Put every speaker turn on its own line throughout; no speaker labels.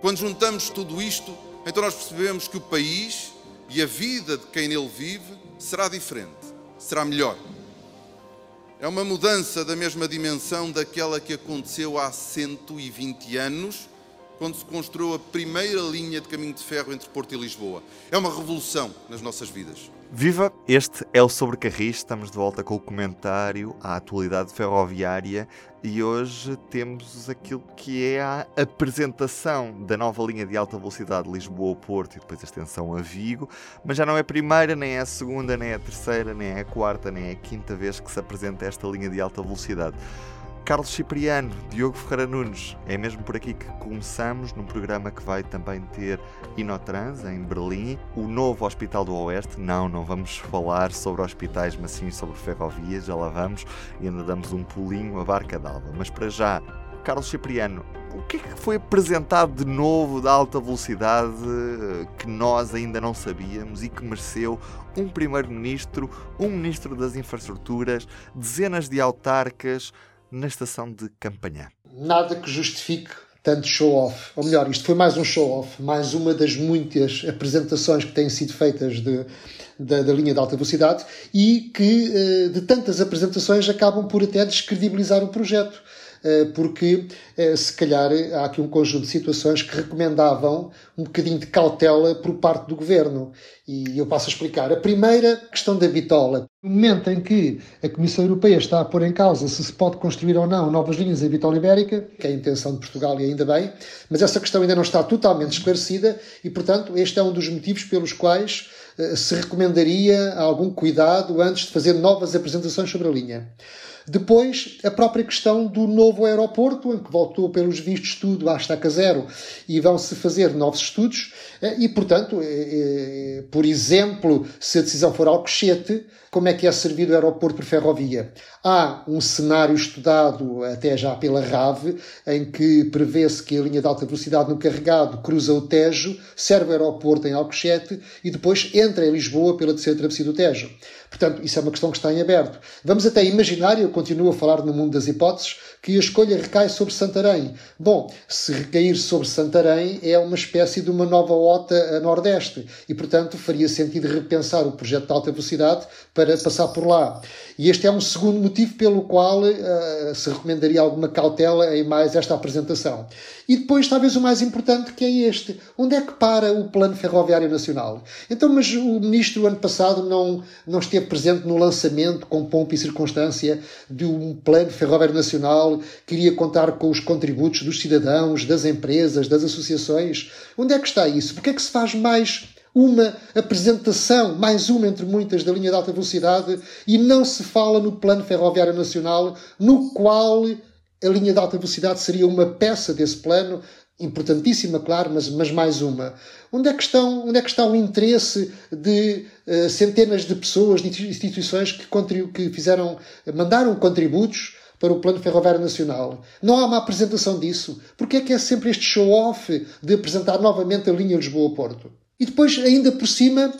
Quando juntamos tudo isto, então nós percebemos que o país e a vida de quem nele vive será diferente, será melhor. É uma mudança da mesma dimensão daquela que aconteceu há 120 anos, quando se construiu a primeira linha de caminho de ferro entre Porto e Lisboa. É uma revolução nas nossas vidas.
Viva! Este é o Sobrecarris. Estamos de volta com o comentário à atualidade ferroviária e hoje temos aquilo que é a apresentação da nova linha de alta velocidade Lisboa-Porto e depois a extensão a Vigo, mas já não é a primeira, nem é a segunda, nem é a terceira, nem é a quarta, nem é a quinta vez que se apresenta esta linha de alta velocidade. Carlos Cipriano, Diogo Ferreira Nunes. É mesmo por aqui que começamos num programa que vai também ter Inotrans em Berlim, o novo Hospital do Oeste. Não, não vamos falar sobre hospitais, mas sim sobre ferrovias, já lá vamos e ainda damos um pulinho a barca d'alva. Mas para já, Carlos Cipriano, o que é que foi apresentado de novo da alta velocidade que nós ainda não sabíamos e que mereceu um primeiro-ministro, um ministro das infraestruturas, dezenas de autarcas, na estação de Campanhã.
Nada que justifique tanto show-off. Ou melhor, isto foi mais um show-off, mais uma das muitas apresentações que têm sido feitas de, da, da, linha de alta velocidade e que, eh, de tantas apresentações, acabam por até descredibilizar o projeto. Eh, porque eh, se calhar há aqui um conjunto de situações que recomendavam um bocadinho de cautela por parte do governo. E eu passo a explicar. A primeira questão da bitola. No momento em que a Comissão Europeia está a pôr em causa se se pode construir ou não novas linhas em bitola ibérica, que é a intenção de Portugal e ainda bem, mas essa questão ainda não está totalmente esclarecida e, portanto, este é um dos motivos pelos quais eh, se recomendaria algum cuidado antes de fazer novas apresentações sobre a linha. Depois, a própria questão do novo aeroporto, em que voltou, pelos vistos, tudo à estaca zero e vão-se fazer novos estudos. Eh, e, portanto, eh, por exemplo, se a decisão for Alcochete, como é que é servido o aeroporto por ferrovia? Há um cenário estudado até já pela RAV, em que prevê-se que a linha de alta velocidade no carregado cruza o Tejo, serve o aeroporto em Alcochete e depois entra em Lisboa pela terceira travessia do Tejo. Portanto, isso é uma questão que está em aberto. Vamos até imaginar, e eu continuo a falar no mundo das hipóteses, que a escolha recai sobre Santarém. Bom, se recair sobre Santarém é uma espécie de uma nova OTA a Nordeste e, portanto, faria sentido repensar o projeto de alta velocidade para passar por lá. E este é um segundo motivo pelo qual uh, se recomendaria alguma cautela em mais esta apresentação. E depois, talvez o mais importante, que é este. Onde é que para o Plano Ferroviário Nacional? Então, mas o Ministro, ano passado, não, não esteve presente no lançamento, com pompa e circunstância, de um Plano Ferroviário Nacional, queria contar com os contributos dos cidadãos, das empresas, das associações. Onde é que está isso? Porque é que se faz mais uma apresentação, mais uma entre muitas, da linha de alta velocidade e não se fala no Plano Ferroviário Nacional, no qual a linha de alta velocidade seria uma peça desse plano, importantíssima, claro, mas, mas mais uma. Onde é, que estão, onde é que está o interesse de uh, centenas de pessoas, de instituições que, que fizeram, mandaram contributos para o Plano Ferroviário Nacional. Não há uma apresentação disso. Porque é que é sempre este show-off de apresentar novamente a linha Lisboa-Porto? E depois, ainda por cima,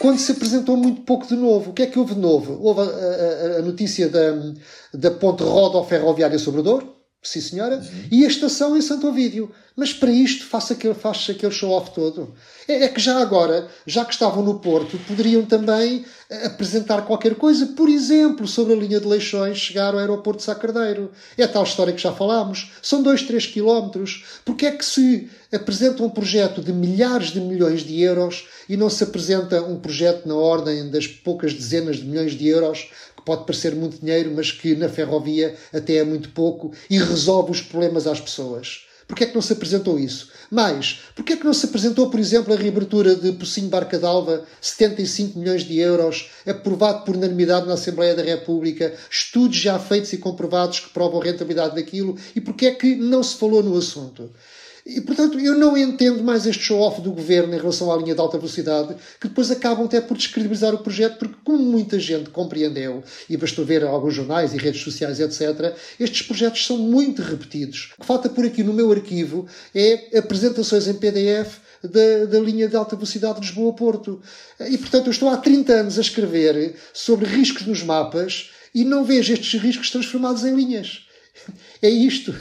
quando se apresentou muito pouco de novo. O que é que houve de novo? Houve a, a, a notícia da, da ponte rodoferroviária sobre Douro, sim senhora, uhum. e a estação em Santo Ovídio. Mas para isto faz aquele, faz aquele show-off todo. É, é, que já agora, já que estavam no Porto, poderiam também eh, apresentar qualquer coisa, por exemplo, sobre a linha de Leixões chegar ao aeroporto de Sacardeiro. É a tal história que já falámos. São 2, 3 quilómetros. Porque é que se apresenta um projeto de milhares de milhões de euros e não se apresenta um projeto na ordem das poucas dezenas de milhões de euros pode parecer muito dinheiro, mas que na ferrovia até é muito pouco e resolve os problemas às pessoas? Porquê é que não se apresentou isso? Mais, porquê é que não se apresentou, por exemplo, a reabertura de Pocinho Barca d'Alva, 75 milhões de euros, aprovado por unanimidade na Assembleia da República, estudos já feitos e comprovados que provam a rentabilidade daquilo, e porquê é que não se falou no assunto? E, portanto, eu não entendo mais este show-off do governo em relação à linha de alta velocidade, que depois acabam até por descredibilizar o projeto, porque, como muita gente compreendeu, e bastou ver alguns jornais e redes sociais, etc., estes projetos são muito repetidos. O que falta por aqui no meu arquivo é apresentações em PDF da, da, linha de alta velocidade de Lisboa-Porto. E, portanto, eu estou há 30 anos a escrever sobre riscos nos mapas e não vejo estes riscos transformados em linhas. É isto.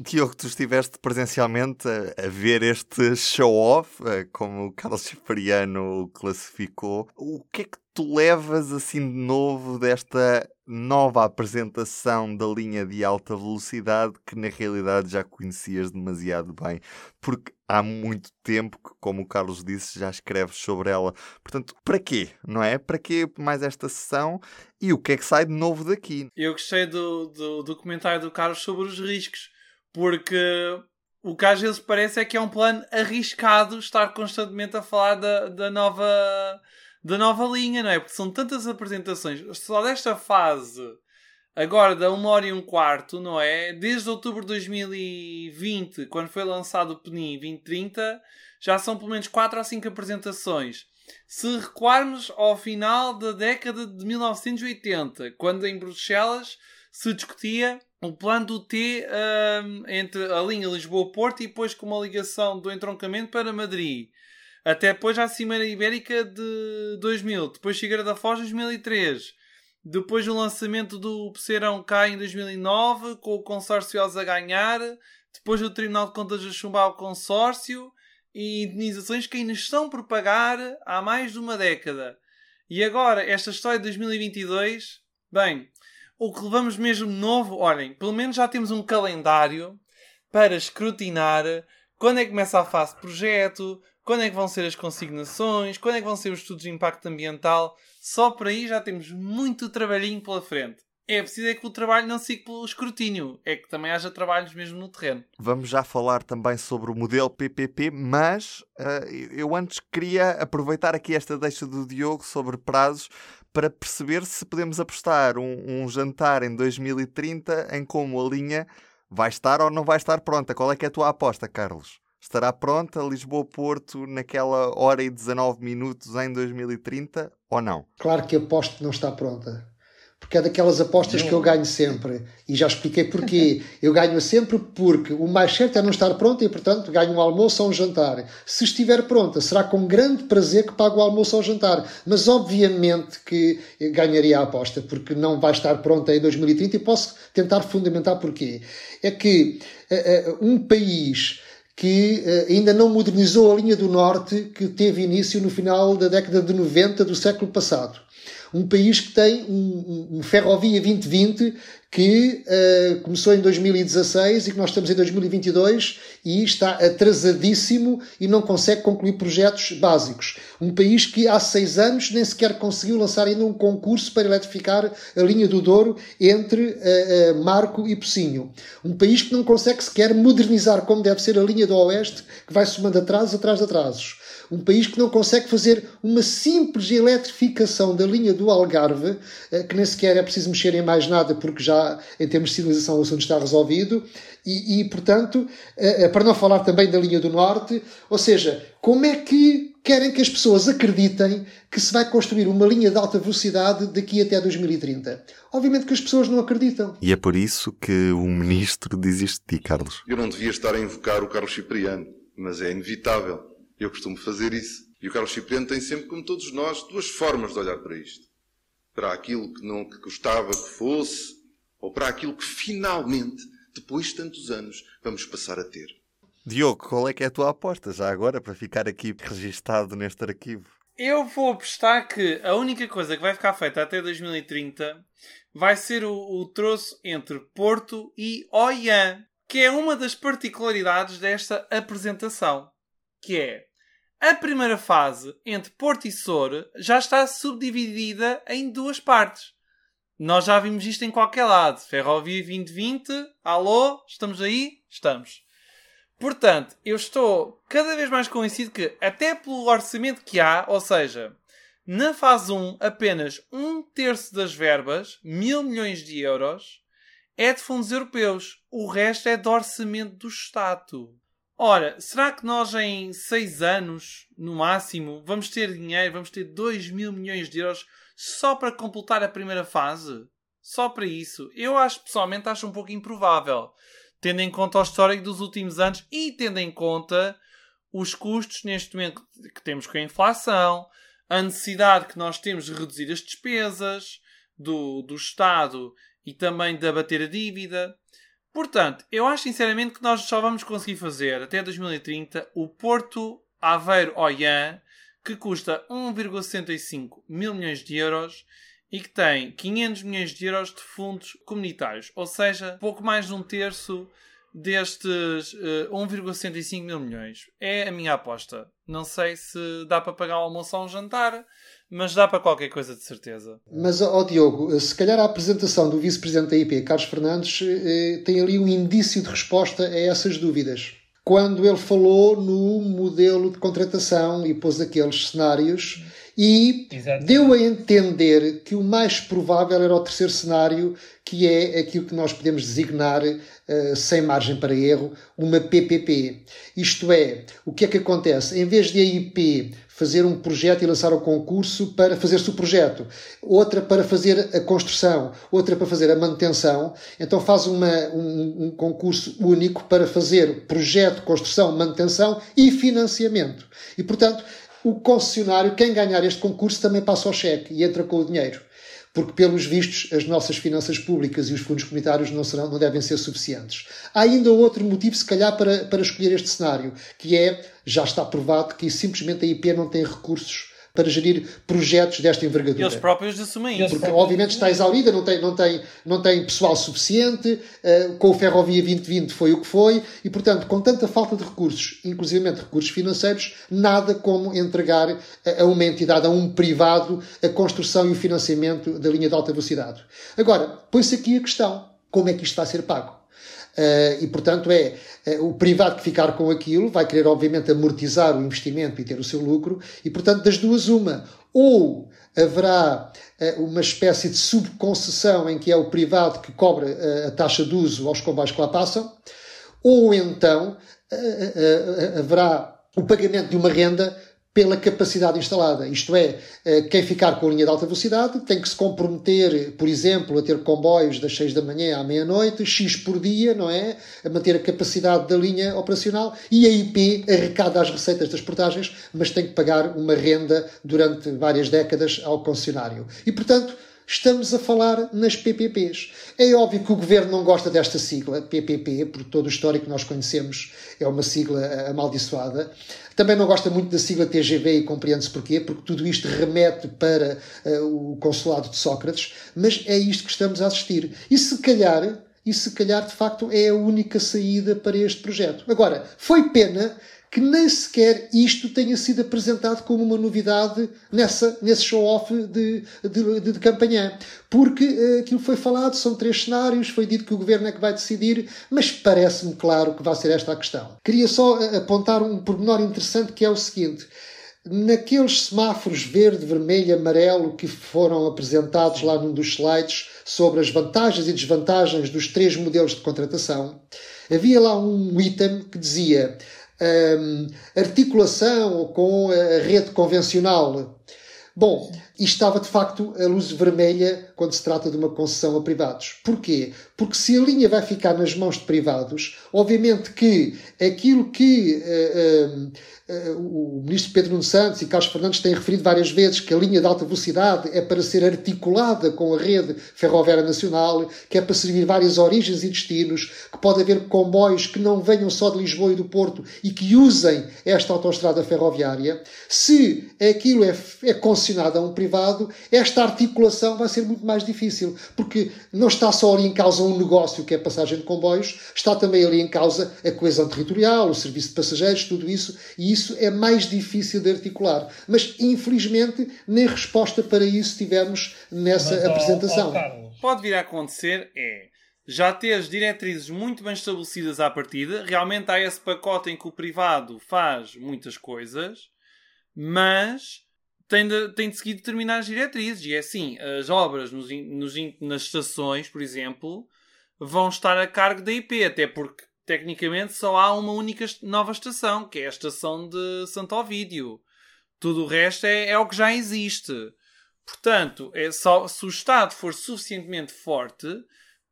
Diogo, tu estiveste presencialmente a, a ver este show-off, eh, como o Carlos Cipriano o classificou. O que é que tu levas assim de novo desta nova apresentação da linha de alta velocidade que na realidade já conhecias demasiado bem? Porque há muito tempo que, como o Carlos disse, já escreves sobre ela. Portanto, para quê? Não é? Para quê mais esta sessão? E o que é que sai de novo daqui?
Eu gostei do, do, do comentário do Carlos sobre os riscos, porque o que às vezes parece é que é um plano arriscado estar constantemente a falar da, da nova da nova linha, não é? Porque são tantas apresentações, só desta fase agora da 1 hora e um quarto, não é? Desde outubro de 2020, quando foi lançado o PNI 2030, já são pelo menos 4 ou 5 apresentações. Se recuarmos ao final da década de 1980, quando em Bruxelas se discutia o plano do T um, entre a linha Lisboa-Porto e depois com uma ligação do entroncamento para Madrid. Até depois à Cimeira Ibérica de 2000, depois Figueira da Foz 2003, depois o lançamento do Peceirão cá em 2009, com o consórcio a ganhar. Depois o Tribunal de Contas a chumbar o consórcio. E indenizações que ainda estão por pagar há mais de uma década. E agora, esta história de 2022. Bem, o que levamos mesmo novo, olhem, pelo menos já temos um calendário para escrutinar quando é que começa a fase de projeto, quando é que vão ser as consignações, quando é que vão ser os estudos de impacto ambiental. Só por aí já temos muito trabalhinho pela frente. É preciso é que o trabalho não siga pelo escrutínio, é que também haja trabalhos mesmo no terreno.
Vamos já falar também sobre o modelo PPP, mas uh, eu antes queria aproveitar aqui esta deixa do Diogo sobre prazos para perceber se podemos apostar um, um jantar em 2030 em como a linha vai estar ou não vai estar pronta. Qual é que é a tua aposta, Carlos? Estará pronta Lisboa-Porto naquela hora e 19 minutos em 2030 ou não?
Claro que aposto que não está pronta. Porque é daquelas apostas não. que eu ganho sempre. E já expliquei porquê. Eu ganho sempre porque o mais certo é não estar pronta e, portanto, ganho um almoço ou um jantar. Se estiver pronta, será com grande prazer que pago o almoço ou o jantar. Mas, obviamente, que ganharia a aposta, porque não vai estar pronta em 2030 e posso tentar fundamentar porquê. É que uh, uh, um país que uh, ainda não modernizou a linha do Norte que teve início no final da década de 90 do século passado. Um país que tem um Ferrovia 2020 que uh, começou em 2016 e que nós estamos em 2022 e está atrasadíssimo e não consegue concluir projetos básicos. Um país que há seis anos nem sequer conseguiu lançar ainda um concurso para eletrificar a linha do Douro entre uh, uh, Marco e Pocinho. Um país que não consegue sequer modernizar como deve ser a linha do Oeste, que vai somando atrasos atrás de atrasos um país que não consegue fazer uma simples eletrificação da linha do Algarve, que nem sequer é preciso mexer em mais nada, porque já em termos de civilização o assunto está resolvido, e, e portanto, eh, eh, para não falar também da linha do Norte, ou seja, como é que querem que as pessoas acreditem que se vai construir uma linha de alta velocidade daqui até 2030. Obviamente que as pessoas não acreditam.
E é por isso que o ministro diz isto de ti, Carlos.
Eu não devia estar a invocar o Carlos Cipriano, mas é inevitável. Eu costumo fazer isso. E o Carlos Cipriano tem sempre, como todos nós, duas formas de olhar para isto. Para aquilo que não que gostava que fosse, ou para aquilo que finalmente, depois de tantos anos, vamos passar a ter.
Diogo, qual é que é a tua aposta já agora para ficar aqui registado neste arquivo?
Eu vou apostar que a única coisa que vai ficar feita até 2030 vai ser o, o troço entre Porto e Oian, que é uma das particularidades desta apresentação, que é a primeira fase, entre Porto e Sor, já está subdividida em duas partes. Nós já vimos isto em qualquer lado. Ferrovia 2020, alô, estamos aí? Estamos. Portanto, eu estou cada vez mais convencido que, até pelo orçamento que há, ou seja, na fase 1, apenas um terço das verbas, mil milhões de euros, é de fundos europeus. O resto é de orçamento do Estado. Ora, será que nós em 6 anos, no máximo, vamos ter dinheiro, vamos ter 2 mil milhões de euros só para completar a primeira fase? Só para isso? Eu acho, pessoalmente, acho um pouco improvável. Tendo em conta o histórico dos últimos anos e tendo em conta os custos neste momento que temos com a inflação, a necessidade que nós temos de reduzir as despesas do, do Estado e também de abater a dívida. Portanto, eu acho sinceramente que nós só vamos conseguir fazer até 2030 o Porto Aveiro Oian, que custa 1,65 mil milhões de euros e que tem 500 milhões de euros de fundos comunitários, ou seja, pouco mais de um terço destes uh, 1,65 mil milhões. É a minha aposta. Não sei se dá para pagar o almoço ou um jantar, mas dá para qualquer coisa de certeza.
Mas, ó Diogo, se calhar a apresentação do vice-presidente da IP, Carlos Fernandes, eh, tem ali um indício de resposta a essas dúvidas. Quando ele falou no modelo de contratação e pôs aqueles cenários e Exato. deu a entender que o mais provável era o terceiro cenário, que é aquilo que nós podemos designar, uh, sem margem para erro, uma PPP. Isto é, o que é que acontece? Em vez de a IP fazer um projeto e lançar o concurso para fazer-se o projeto, outra para fazer a construção, outra para fazer a manutenção, então faz uma, um, um concurso único para fazer projeto, construção, manutenção e financiamento. E, portanto, o concessionário, quem ganhar este concurso, também passa ao cheque e entra com o dinheiro. Porque, pelos vistos, as nossas finanças públicas e os fundos comunitários não, serão, não devem ser suficientes. Há ainda outro motivo, se calhar, para, para escolher este cenário, que é, já está provado, que simplesmente a IP não tem recursos para gerir projetos desta envergadura.
Eles próprios assumem
isso. Porque, obviamente, está exaurida, não tem, não tem, não tem pessoal suficiente, uh, com o Ferrovia 2020 foi o que foi, e, portanto, com tanta falta de recursos, inclusive recursos financeiros, nada como entregar a, a uma entidade, a um privado, a construção e o financiamento da linha de alta velocidade. Agora, põe-se aqui a questão: como é que isto vai ser pago? Uh, e, portanto, é uh, o privado que ficar com aquilo vai querer, obviamente, amortizar o investimento e ter o seu lucro, e, portanto, das duas, uma. Ou haverá uh, uma espécie de subconcessão em que é o privado que cobra a taxa de uso aos comboios que lá passam, ou então haverá o pagamento de uma renda pela capacidade instalada. Isto é, eh, quem ficar com a linha de alta velocidade tem que se comprometer, por exemplo, a ter comboios das 6 da manhã à meia-noite, X por dia, não é? A manter a capacidade da linha operacional e a IP arrecada as receitas das portagens, mas tem que pagar uma renda durante várias décadas ao concessionário. E, portanto, estamos a falar nas PPPs. É óbvio que o governo não gosta desta sigla, PPP, por todo o histórico que nós conhecemos, é uma sigla amaldiçoada. Também não gosta muito da sigla TGV e compreende-se porquê, porque tudo isto remete para uh, o consulado de Sócrates, mas é isto que estamos a assistir. E se calhar, e se calhar de facto é a única saída para este projeto. Agora, foi pena que nem sequer isto tenha sido apresentado como uma novidade nessa, nesse show-off de, de, de, de. Porque uh, aquilo foi falado, são três cenários, foi dito que o governo é que vai decidir, mas parece-me claro que vai ser esta a questão. Queria só eh, apontar um pormenor interessante que é o seguinte. Naqueles semáforos verde, vermelho, amarelo que foram apresentados lá num dos slides sobre as vantagens e desvantagens dos três modelos de contratação, havia lá um item que dizia articulação com a rede convencional. Bom, isto estava de facto a luz vermelha quando se trata de uma concessão a privados. Porquê? Porque se a linha vai ficar nas mãos de privados, obviamente que aquilo que uh, uh, uh, o ministro Pedro Nuno Santos e Carlos Fernandes têm referido várias vezes, que a linha de alta velocidade é para ser articulada com a rede ferroviária nacional, que é para servir várias origens e destinos, que pode haver comboios que não venham só de Lisboa e do Porto e que usem esta autoestrada ferroviária. Se aquilo é, é concessionado a um privado, esta articulação vai ser muito mais difícil, porque não está só ali em causa um negócio que é a passagem de comboios, está também ali em causa a coesão territorial, o serviço de passageiros, tudo isso, e isso é mais difícil de articular. Mas, infelizmente, nem resposta para isso tivemos nessa Mas, apresentação.
Pode vir a acontecer é já ter as diretrizes muito bem estabelecidas à partida. Realmente há esse pacote em que o privado faz muitas coisas, mas tem de, tem de seguir determinadas diretrizes. E é assim, as obras nos, nos, nas estações, por exemplo, vão estar a cargo da IP, até porque tecnicamente só há uma única nova estação, que é a estação de Santo Ovídio. Tudo o resto é, é o que já existe. Portanto, é só, se o Estado for suficientemente forte,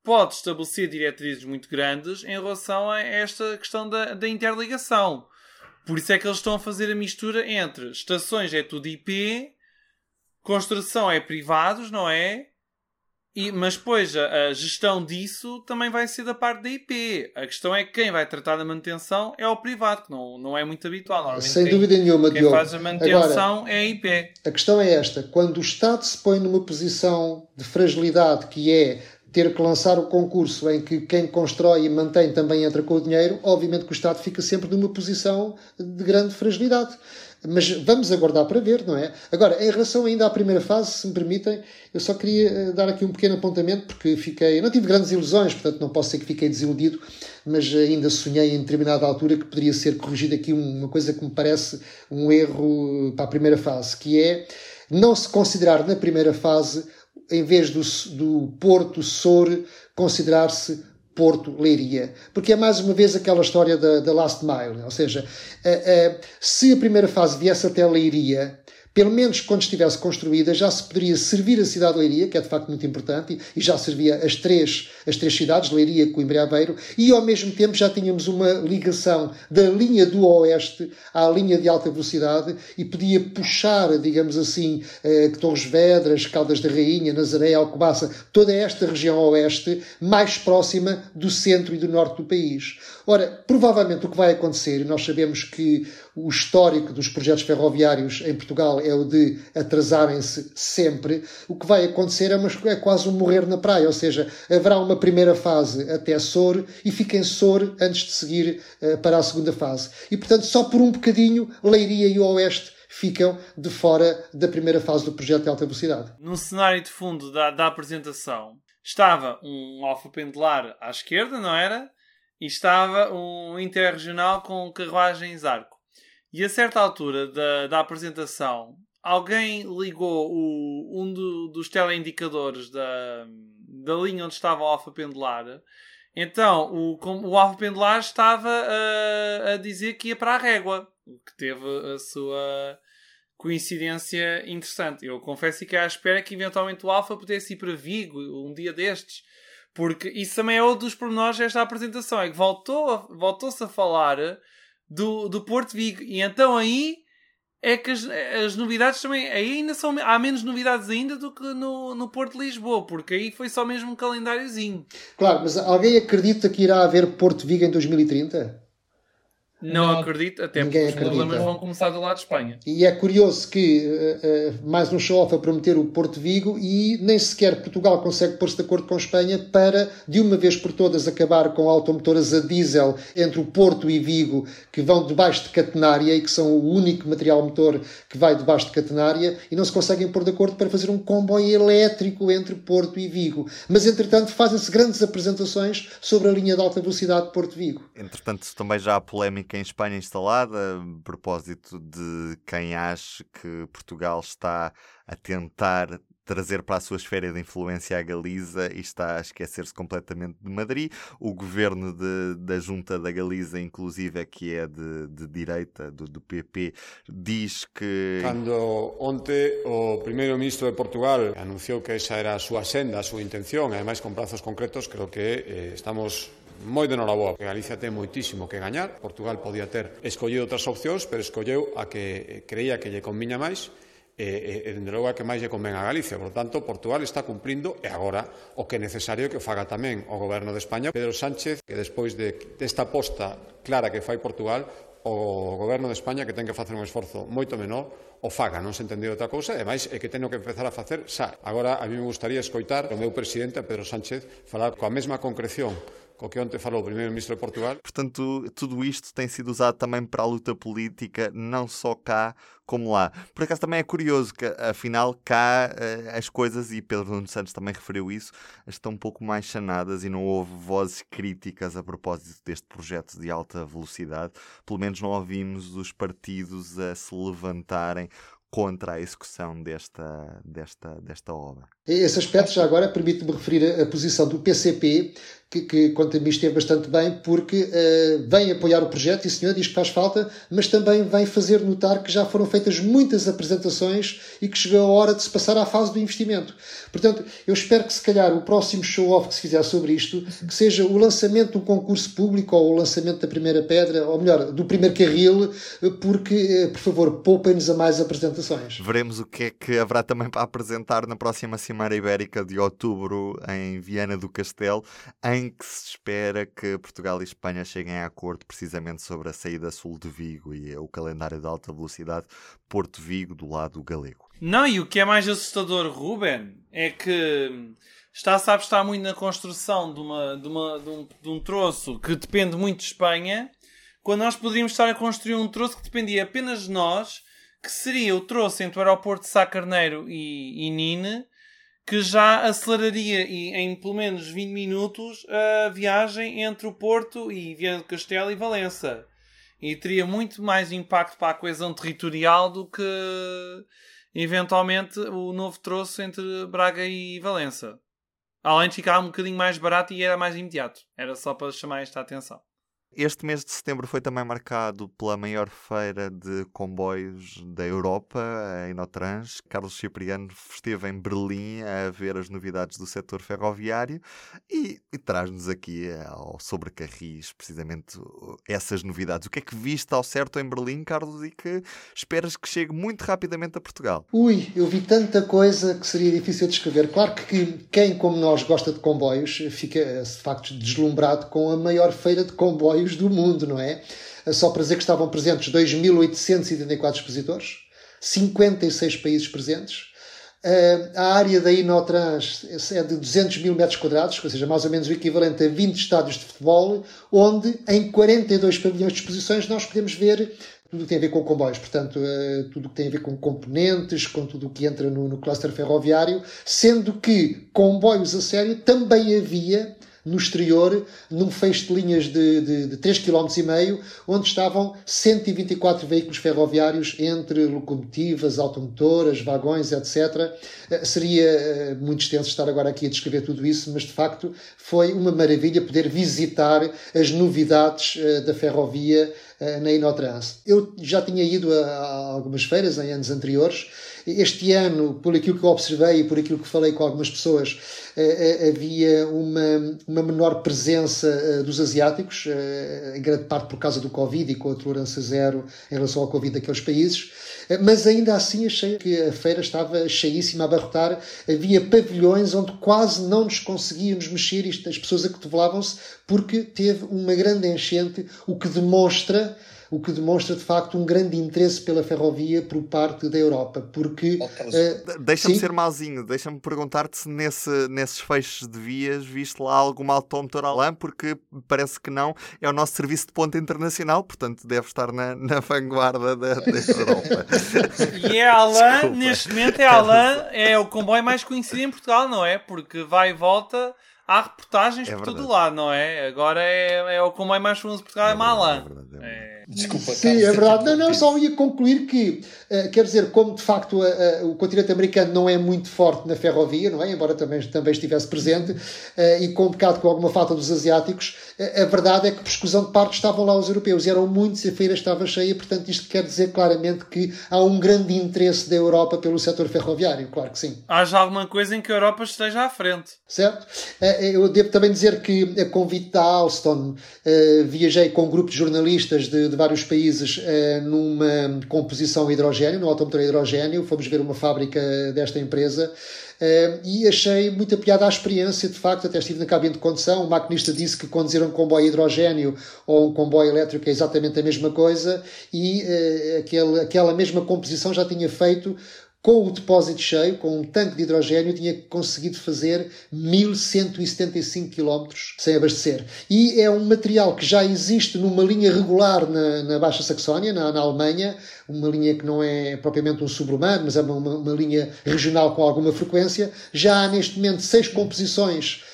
pode estabelecer diretrizes muito grandes em relação a esta questão da, da interligação. Por isso é que eles estão a fazer a mistura entre estações é tudo IP, construção é privados, não é? E, mas depois a, a, gestão disso também vai ser da parte da IP. A questão é que quem vai tratar da manutenção é o privado, que não, não é muito habitual.
Sem quem, dúvida nenhuma,
quem
Diogo.
faz a manutenção
Agora,
é a IP.
A questão é esta: quando o Estado se põe numa posição de fragilidade que é ter que lançar o concurso em que quem constrói e mantém também entra com o dinheiro, obviamente que o Estado fica sempre numa posição de grande fragilidade. Mas vamos aguardar para ver, não é? Agora, em relação ainda à primeira fase, se me permitem, eu só queria eh, dar aqui um pequeno apontamento, porque fiquei. Não tive grandes ilusões, portanto não posso dizer que fiquei desiludido, mas ainda sonhei em determinada altura que poderia ser corrigida aqui uma coisa que me parece um erro para a primeira fase, que é não se considerar na primeira fase em vez do, do Porto Sor considerar-se Porto Leiria. Porque é mais uma vez aquela história da, da last mile. Ou seja, se a primeira fase viesse até Leiria, pelo menos quando estivesse construída, já se poderia servir a cidade de Leiria, que é de facto muito importante, e já servia as três, as três cidades, Leiria, Coimbra e Aveiro, e ao mesmo tempo já tínhamos uma ligação da linha do Oeste à linha de alta velocidade e podia puxar, digamos assim, eh, Torres Vedras, Caldas da Rainha, Nazaré, Alcobaça, toda esta região Oeste, mais próxima do centro e do norte do país. Ora, provavelmente o que vai acontecer, e nós sabemos que o histórico dos projetos ferroviários em Portugal é o de atrasarem-se sempre, o que vai acontecer é, uma, é quase um morrer na praia, ou seja, haverá uma primeira fase até Sor e fica em Sor antes de seguir uh, para a segunda fase. E, portanto, só por um bocadinho, Leiria e o Oeste ficam de fora da primeira fase do projeto de alta velocidade.
No cenário de fundo da, da apresentação estava um alfa pendular à esquerda, não era? e estava um interregional com carruagens arco. E a certa altura da, da apresentação, alguém ligou o, um do, dos teleindicadores da, da linha onde estava o alfa pendular. Então, o, o alfa pendular estava a, a dizer que ia para a régua, o que teve a sua coincidência interessante. Eu confesso que à espera que eventualmente o alfa pudesse ir para Vigo um dia destes porque isso também é outro dos pormenores desta apresentação. É que voltou, voltou-se a falar do, do Porto Vigo. E então aí é que as, as novidades também. Aí ainda são. Há menos novidades ainda do que no, no Porto de Lisboa. Porque aí foi só mesmo um calendáriozinho.
Claro, mas alguém acredita que irá haver Porto Vigo em 2030?
Não, não acredito, até porque os acredita. problemas vão começar do lado de Espanha.
E é curioso que uh, uh, mais um show-off a prometer o Porto Vigo e nem sequer Portugal consegue pôr-se de acordo com Espanha para, de uma vez por todas, acabar com automotoras a diesel entre o Porto e Vigo, que vão debaixo de catenária e que são o único material motor que vai debaixo de catenária e não se conseguem pôr de acordo para fazer um comboio elétrico entre Porto e Vigo. Mas, entretanto, fazem-se grandes apresentações sobre a linha de alta velocidade Porto-Vigo.
Entretanto, também já há polémica em Espanha instalada, a propósito de quem acha que Portugal está a tentar trazer para a sua esfera de influência a Galiza e está a esquecer-se completamente de Madrid. O governo de, da junta da Galiza, inclusive, é que é de, de direita, do, do, PP, diz que...
Quando ontem o primeiro-ministro de Portugal anunciou que esa era a súa senda, a súa intención, además con prazos concretos, creo que eh, estamos moi de noraboa, Galicia ten moitísimo que gañar, Portugal podía ter escollido outras opcións, pero escolleu a que eh, creía que lle conviña máis e, e, e dende logo a que máis lle convén a Galicia. Por tanto, Portugal está cumprindo e agora o que é necesario que faga tamén o goberno de España. Pedro Sánchez, que despois de, desta aposta clara que fai Portugal, o goberno de España que ten que facer un esforzo moito menor o faga, non se entendeu outra cousa, e máis é que teño que empezar a facer xa. Agora, a mí me gustaría escoitar o meu presidente, Pedro Sánchez, falar coa mesma concreción com que ontem falou o primeiro-ministro de Portugal.
Portanto, tudo isto tem sido usado também para a luta política, não só cá como lá. Por acaso também é curioso que, afinal, cá uh, as coisas, e Pedro Nuno Santos também referiu isso, estão um pouco mais sanadas e não houve vozes críticas a propósito deste projeto de alta velocidade. Pelo menos não ouvimos os partidos a se levantarem contra a execução desta, desta, desta obra.
Esse aspecto, já agora, permite-me referir a posição do PCP, que, que quanto a mim esteve bastante bem, porque uh, vem apoiar o projeto, e o senhor diz que faz falta, mas também vem fazer notar que já foram feitas muitas apresentações e que chegou a hora de se passar à fase do investimento. Portanto, eu espero que se calhar o próximo show-off que se fizer sobre isto, que seja o lançamento de um concurso público ou o lançamento da primeira pedra, ou melhor, do primeiro carril, porque, uh, por favor, poupem-nos a mais apresentações.
Veremos o que é que haverá também para apresentar na próxima Cimeira Ibérica de outubro em Viana do Castelo, em que se espera que Portugal e Espanha cheguem a acordo precisamente sobre a saída sul de Vigo e o calendário de alta velocidade Porto-Vigo do lado galego.
Não, e o que é mais assustador, Ruben, é que está, sabe, está muito na construção de, uma, de, uma, de, um, de um troço que depende muito de Espanha, quando nós poderíamos estar a construir um troço que dependia apenas de nós, que seria o troço entre o aeroporto de Sá Carneiro e, e Nine, que já aceleraria em pelo menos 20 minutos a viagem entre o Porto e Viana do Castelo e Valença. E teria muito mais impacto para a coesão territorial do que eventualmente o novo troço entre Braga e Valença. Além de ficar um bocadinho mais barato e era mais imediato. Era só para chamar esta atenção.
Este mês de setembro foi também marcado pela maior feira de comboios da Europa, a Inotrans. Carlos Cipriano esteve em Berlim a ver as novidades do setor ferroviário e, e traz-nos aqui ao sobrecarris precisamente essas novidades. O que é que viste ao certo em Berlim, Carlos, e que esperas que chegue muito rapidamente a Portugal?
Ui, eu vi tanta coisa que seria difícil de escrever. Claro que quem, como nós, gosta de comboios, fica de facto deslumbrado com a maior feira de comboios do mundo, não é? Só para dizer que estavam presentes 2.884 expositores, 56 países presentes. A área da Inotrans é de 200 mil metros quadrados, ou seja, mais ou menos o equivalente a 20 estádios de futebol, onde em 42 pavilhões de exposições nós podemos ver tudo o que tem a ver com comboios, portanto, tudo o que tem a ver com componentes, com tudo o que entra no, no cluster ferroviário, sendo que comboios a sério também havia no exterior, num feixe de linhas de, de, de 3,5 km, onde estavam 124 veículos ferroviários entre locomotivas, automotoras, vagões, etc. Eh, seria eh, muito extenso estar agora aqui a descrever tudo isso, mas de facto foi uma maravilha poder visitar as novidades eh, da ferrovia na Inotrans. Eu já tinha ido a algumas feiras em anos anteriores este ano, por aquilo que eu observei e por aquilo que falei com algumas pessoas, eh, eh, havia uma, uma menor presença eh, dos asiáticos, em grande parte por causa do Covid e com a tolerância zero em relação ao Covid daqueles países. Mas ainda assim achei que a feira estava cheíssima a abarrotar. Havia pavilhões onde quase não nos conseguíamos mexer, as pessoas acotovelavam-se, porque teve uma grande enchente, o que demonstra o que demonstra de facto um grande interesse pela ferrovia por parte da Europa, porque...
Uh, deixa-me ser malzinho, deixa-me perguntar-te se nesse, nesses feixes de vias viste lá alguma autómotor Alain, porque parece que não, é o nosso serviço de ponta internacional, portanto deve estar na, na vanguarda da, da Europa.
e é Alain, neste momento é Alain, é o comboio mais conhecido em Portugal, não é? Porque vai e volta há reportagens é por todo lado, não é? Agora é, é o comboio mais famoso de Portugal, é, é Malan. É,
é Desculpa, Sim, é verdade. Não, não, só ia concluir que, uh, quer dizer, como de facto uh, uh, o continente americano não é muito forte na ferrovia, não é? Embora também, também estivesse presente, e com um bocado com alguma falta dos asiáticos, a verdade é que por escusão de parte estavam lá os europeus, eram muitos e a feira estava cheia, portanto isto quer dizer claramente que há um grande interesse da Europa pelo setor ferroviário, claro que sim.
Haja alguma coisa em que a Europa esteja à frente.
Certo. eu devo também dizer que a convite da Alstom, viajei com um grupo de jornalistas de, de de vários países uh, numa composição hidrogênio, no automotor hidrogênio. Fomos ver uma fábrica desta empresa uh, e achei muita piada à experiência, de facto. Até estive na cabine de condução. O maquinista disse que conduzir um comboio hidrogênio ou um comboio elétrico é exatamente a mesma coisa e aquele, aquela mesma composição já tinha feito com o depósito cheio, com um tanque de hidrogênio, tinha conseguido fazer 1175 km sem abastecer. E é um material que já existe numa linha regular na, na Baixa Saxónia, na, na, Alemanha, uma linha que não é propriamente um suburbano, mas é uma, uma linha regional com alguma frequência. Já há neste momento seis composições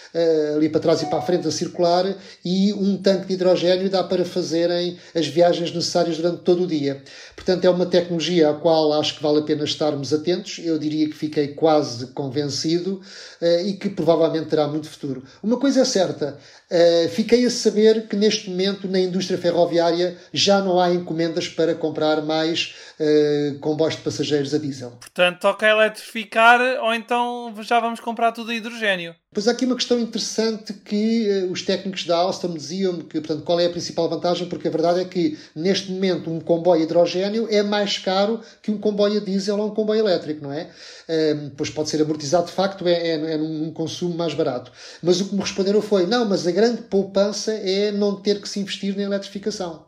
ali para trás e para a frente a circular e um tanque de hidrogênio dá para fazerem as viagens necessárias durante todo o dia. Portanto, é uma tecnologia à qual acho que vale a pena estarmos atentos. Eu diria que fiquei quase convencido uh, e que provavelmente terá muito futuro. Uma coisa é certa, Uh, fiquei a saber que neste momento na indústria ferroviária já não há encomendas para comprar mais uh, comboios de passageiros a diesel.
Portanto, toca eletrificar ou então já vamos comprar tudo a hidrogênio.
Pois há aqui uma questão interessante que uh, os técnicos da Alstom diziam que, portanto, qual é a principal vantagem, porque a verdade é que neste momento um comboio a hidrogênio é mais caro que um comboio a diesel ou um comboio elétrico, não é? Uh, pois pode ser amortizado de facto, é, é, é num consumo mais barato. Mas o que me responderam foi: não, mas a grande poupança é não ter que se investir na eletrificação.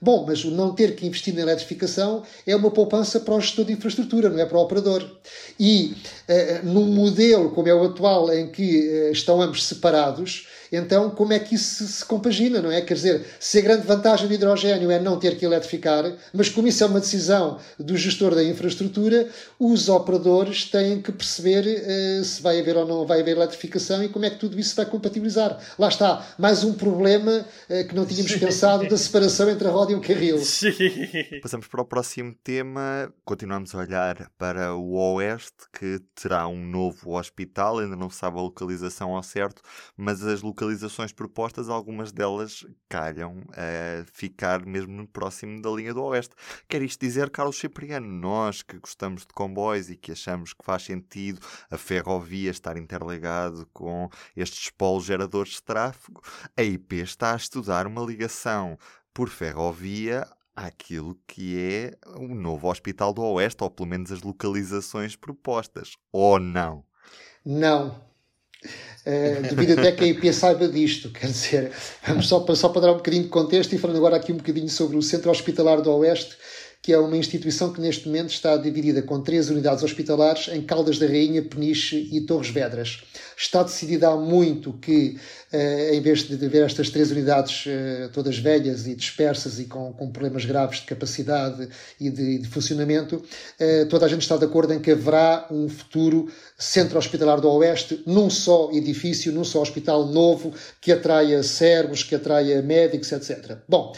Bom, mas o não ter que investir na eletrificação é uma poupança para o gestor de infraestrutura, não é para o operador. E uh, num modelo como é o atual, em que uh, estão ambos separados, então, como é que isso se compagina, não é? Quer dizer, se a grande vantagem do hidrogênio é não ter que eletrificar, mas como isso é uma decisão do gestor da infraestrutura, os operadores têm que perceber uh, se vai haver ou não vai haver eletrificação e como é que tudo isso vai compatibilizar. Lá está, mais um problema uh, que não tínhamos pensado da separação entre a roda e o carril.
Sim. Passamos para o próximo tema. Continuamos a olhar para o Oeste, que terá um novo hospital, ainda não se sabe a localização ao certo, mas as localizações localizações propostas, algumas delas calham a ficar mesmo próximo da linha do Oeste. Quer isto dizer, Carlos Cipriano, nós que gostamos de comboios e que achamos que faz sentido a ferrovia estar interligado com estes polos geradores de tráfego, a IP está a estudar uma ligação por ferrovia àquilo que é o novo Hospital do Oeste, ou pelo menos as localizações propostas, ou não?
Não, Uh, devido até que a IP saiba disto, quer dizer, vamos só para, só para dar um bocadinho de contexto e falando agora aqui um bocadinho sobre o Centro Hospitalar do Oeste, que é uma instituição que neste momento está dividida com três unidades hospitalares em Caldas da Rainha, Peniche e Torres Vedras. Está decidido há muito que uh, em vez de haver estas três unidades uh, todas velhas e dispersas e com, com, problemas graves de capacidade e de, de funcionamento, uh, toda a gente está de acordo em que haverá um futuro centro hospitalar do Oeste num só edifício, num só hospital novo que atraia servos, que atraia médicos, etc. Bom,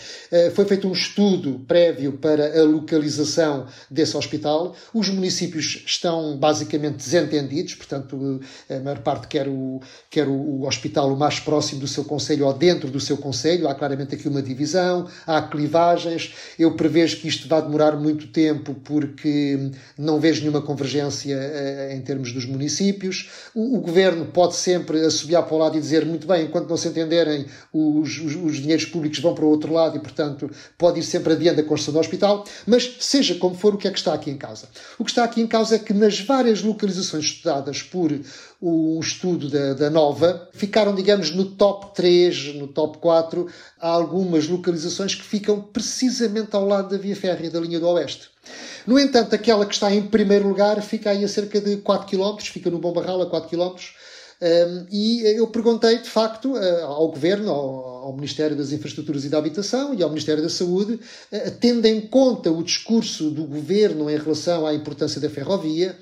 foi feito um estudo prévio para a localização desse hospital. Os municípios estão basicamente desentendidos, portanto, a maior parte quer o, quer o, hospital o mais próximo do seu Conselho ou dentro do seu Conselho. Há claramente aqui uma divisão, há clivagens. Eu prevejo que isto vai demorar muito tempo porque não vejo nenhuma convergência eh, em termos dos municípios. O, o governo pode sempre assobiar para o lado e dizer muito bem, enquanto não se entenderem, os, os, os dinheiros públicos vão para o outro lado e, portanto, pode ir sempre adiante a construção do hospital. Mas, seja como for, o que é que está aqui em causa? O que está aqui em causa é que nas várias localizações estudadas por um estudo da, da Nova, ficaram, digamos, no top 3, no top 4, há algumas localizações que ficam precisamente ao lado da via férrea da linha do Oeste. No entanto, aquela que está em primeiro lugar fica aí a cerca de 4 km, fica no Bom Barral a 4 km. Um, e eu perguntei, de facto, ao Governo, ao, ao, Ministério das Infraestruturas e da Habitação e ao Ministério da Saúde, tendo em conta o discurso do Governo em relação à importância da ferrovia,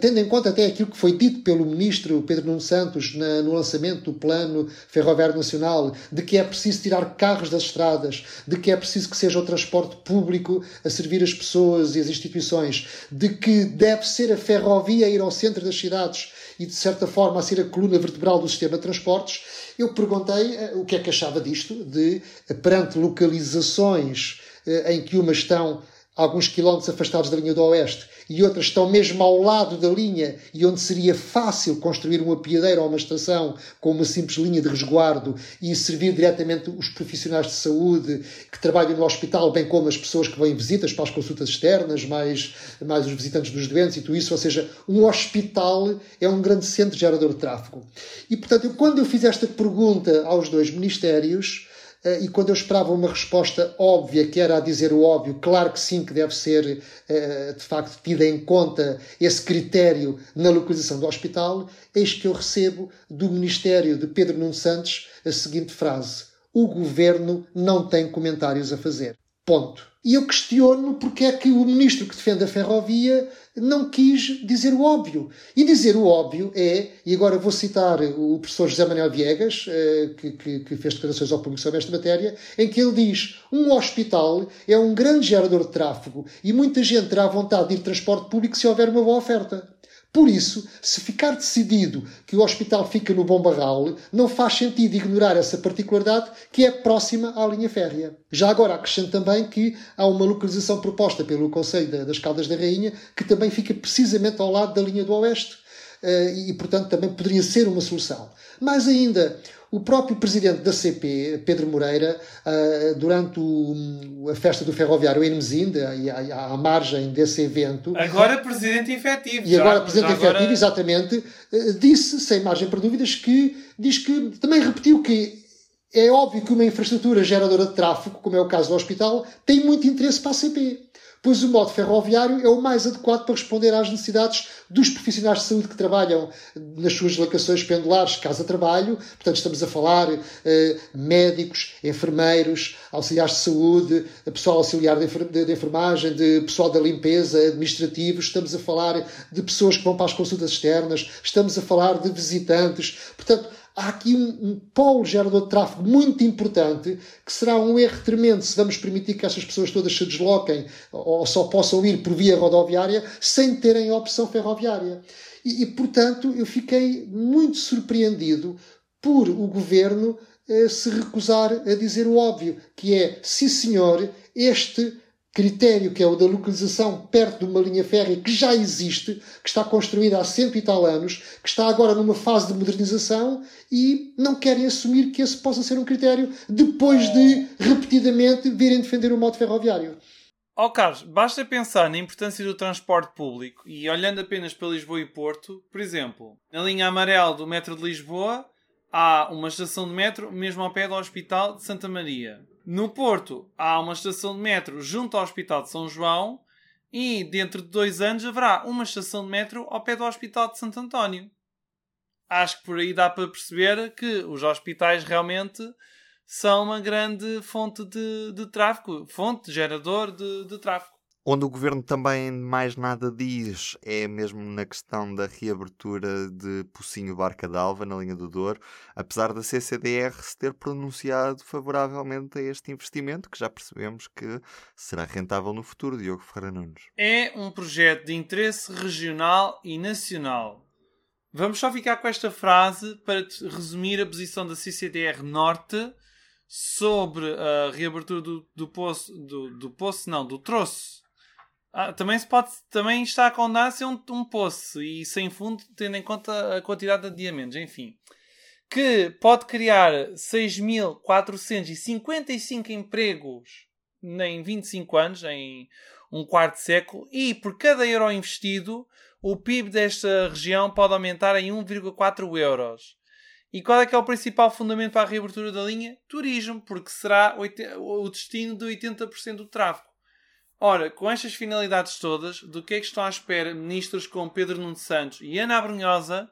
tendo em conta até aquilo que foi dito pelo ministro Pedro Nuno Santos na, no lançamento do Plano Ferroviário Nacional, de que é preciso tirar carros das estradas, de que é preciso que seja o transporte público a servir as pessoas e as instituições, de que deve ser a ferrovia a ir ao centro das cidades e, de certa forma, a ser a coluna vertebral do sistema de transportes, eu perguntei eh, o que é que achava disto, de perante localizações eh, em que umas estão alguns quilómetros afastados da linha do Oeste e outras estão mesmo ao lado da linha e onde seria fácil construir uma piadeira ou uma estação com uma simples linha de resguardo e servir diretamente os profissionais de saúde que trabalham no hospital, bem como as pessoas que vêm visitas para as consultas externas, mais, mais os visitantes dos doentes e tudo isso. Ou seja, um hospital é um grande centro gerador de tráfego. E, portanto, quando eu fiz esta pergunta aos dois ministérios, e quando eu esperava uma resposta óbvia, que era a dizer o óbvio, claro que sim, que deve ser eh, de facto tido em conta esse critério na localização do hospital, eis que eu recebo do Ministério de Pedro Nuno Santos a seguinte frase: O governo não tem comentários a fazer. Ponto. E eu questiono porque é que o ministro que defende a ferrovia não quis dizer o óbvio. E dizer o óbvio é, e agora vou citar o professor José Manuel Viegas, eh, que, que, que fez declarações ao público sobre esta matéria, em que ele diz: um hospital é um grande gerador de tráfego e muita gente terá vontade de ir de transporte público se houver uma boa oferta. Por isso, se ficar decidido que o hospital fica no Bom Barral, não faz sentido ignorar essa particularidade que é próxima à linha férrea. Já agora acrescento também que há uma localização proposta pelo Conselho das Caldas da Rainha que também fica precisamente ao lado da linha do Oeste eh, e, portanto, também poderia ser uma solução. Mais ainda, o próprio presidente da CP, Pedro Moreira, ah, durante a festa do ferroviário em Mesinde, à margem desse evento.
Agora presidente efetivo.
E agora presidente efetivo, agora... exatamente, ah, disse, sem margem para dúvidas, que diz que também repetiu que é óbvio que uma infraestrutura geradora de tráfego, como é o caso do hospital, tem muito interesse para a CP pois o modo ferroviário é o mais adequado para responder às necessidades dos profissionais de saúde que trabalham nas suas locações pendulares, casa-trabalho. Portanto, estamos a falar eh, médicos, enfermeiros, auxiliares de saúde, pessoal auxiliar de, de, de, enfermagem, de pessoal da limpeza, administrativos. Estamos a falar de pessoas que vão para as consultas externas. Estamos a falar de visitantes. Portanto, há aqui um, um polo gerador de tráfego muito importante que será um erro tremendo se vamos permitir que estas pessoas todas se desloquem ou só possam ir por via rodoviária sem terem opção ferroviária. E, e portanto, eu fiquei muito surpreendido por o governo eh, se recusar a dizer o óbvio, que é, sim senhor, este critério que é o da localização perto de uma linha férrea que já existe, que está construída há cento e tal anos, que está agora numa fase de modernização e não querem assumir que esse possa ser um critério depois de repetidamente virem defender o modo ferroviário.
Ó oh, Carlos, basta pensar na importância do transporte público e olhando apenas para Lisboa e Porto, por exemplo, na linha amarela do metro de Lisboa há uma estação de metro mesmo ao pé do Hospital de Santa Maria. No Porto há uma estação de metro junto ao Hospital de São João e dentro de dois anos haverá uma estação de metro ao pé do Hospital de Santo António. Acho que por aí dá para perceber que os hospitais realmente são uma grande fonte de, de tráfego, fonte, gerador de, de tráfego.
Onde o governo também mais nada diz é mesmo na questão da reabertura de Pocinho Barca d'Alva na linha do Douro, apesar da CCDR se ter pronunciado favoravelmente a este investimento, que já percebemos que será rentável no futuro, Diogo Ferreira Nunes.
É um projeto de interesse regional e nacional. Vamos só ficar com esta frase para resumir a posição da CCDR Norte sobre a reabertura do, do poço, do, do poço não, do troço ah, também se pode também está a ser um, um poço e sem fundo, tendo em conta a quantidade de adiamentos, enfim. Que pode criar 6.455 empregos em 25 anos, em um quarto século, e por cada euro investido, o PIB desta região pode aumentar em 1,4 euros. E qual é que é o principal fundamento para a reabertura da linha? Turismo, porque será o destino de 80% do tráfego. Ora, com estas finalidades todas, do que é que estão à espera ministros como Pedro Nuno Santos e Ana Abrunhosa,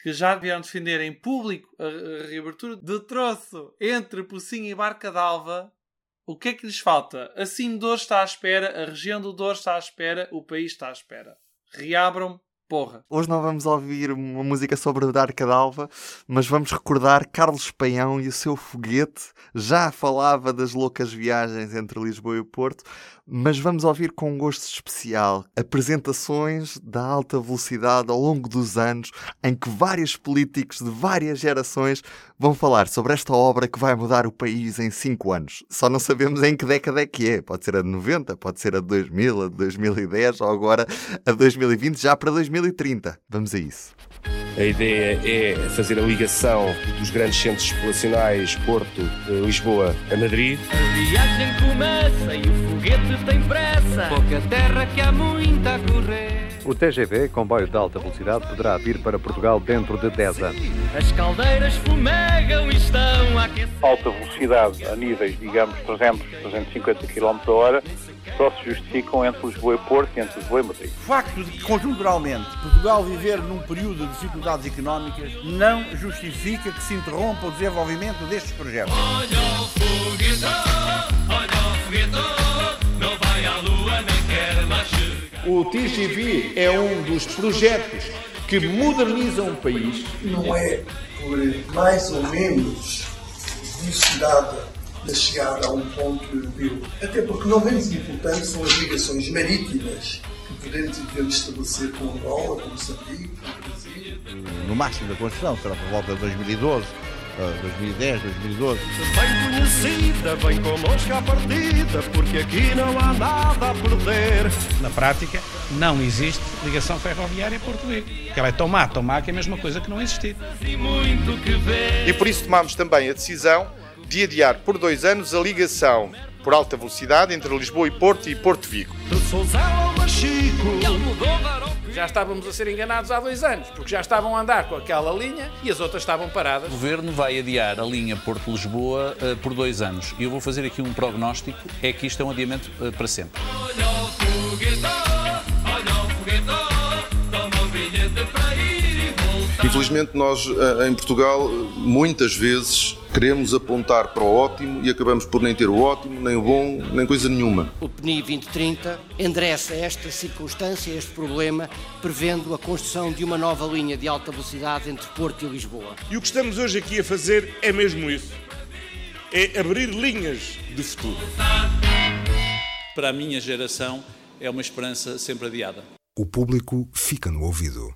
que já vieram defender em público a, reabertura de troço entre Pocinho e Barca d'Alva, o que é que lhes falta? A Cine Douro está à espera, a região do Douro está à espera, o país está à espera. Reabram Porra.
Hoje não vamos ouvir uma música sobre o Darca d'Alva, mas vamos recordar Carlos Paião e o seu foguete. Já falava das loucas viagens entre Lisboa e o Porto, mas vamos ouvir com um gosto especial apresentações da alta velocidade ao longo dos anos em que vários políticos de várias gerações vão falar sobre esta obra que vai mudar o país em 5 anos. Só não sabemos em que década é que é. Pode ser a de 90, pode ser a de 2000, a de 2010 ou agora a 2020, já para 2030. Vamos a isso.
A ideia é fazer a ligação dos grandes centros populacionais Porto, Lisboa a Madrid.
A viagem começa e o foguete tem pressa. Pouca terra que há muita a correr.
O TGV, comboio de alta velocidade, poderá vir para Portugal dentro de 10 anos.
As caldeiras fumegam e estão a aquecer.
Alta velocidade a níveis, digamos, 300, 350 km hora só se justificam entre Lisboa e Porto e entre Lisboa e Madrid.
O facto de que, conjunturalmente, Portugal viver num período de dificuldades económicas não justifica que se interrompa o desenvolvimento destes projetos. Olha o foguetão, olha o foguetão, não vai à lua nem quer mais chegar. O TGV é um dos projetos que modernizam o país.
Não é por mais ou menos velocidade da chegada a um ponto europeu. Até porque não menos importantes são as ligações marítimas que podemos e devemos estabelecer com Angola, com Moçambique, com o Brasil.
No máximo da construção, será por volta de 2012. 2010, 2012.
Bem conhecida, bem connosco à partida, porque aqui não há nada a perder.
Na prática, não existe ligação ferroviária Porto Vigo. Porque ela é tomar, tomar, que é a mesma coisa que não existir.
E.
E por isso tomámos também a decisão de adiar por dois anos a ligação por alta velocidade entre Lisboa e Porto e Porto Vigo.
Já estávamos a ser enganados há dois anos, porque já estavam a andar com aquela linha e as outras estavam paradas.
O governo vai adiar a linha Porto-Lisboa uh, por dois anos. E eu vou fazer aqui um prognóstico: é que isto é um adiamento uh, para sempre.
Infelizmente, nós em Portugal muitas vezes queremos apontar para o ótimo e acabamos por nem ter o ótimo, nem o bom, nem coisa nenhuma.
O PNI 2030 endereça esta circunstância, este problema, prevendo a construção de uma nova linha de alta velocidade entre Porto e Lisboa.
E o que estamos hoje aqui a fazer é mesmo isso: é abrir linhas de futuro.
Para a minha geração, é uma esperança sempre adiada.
O público fica no ouvido.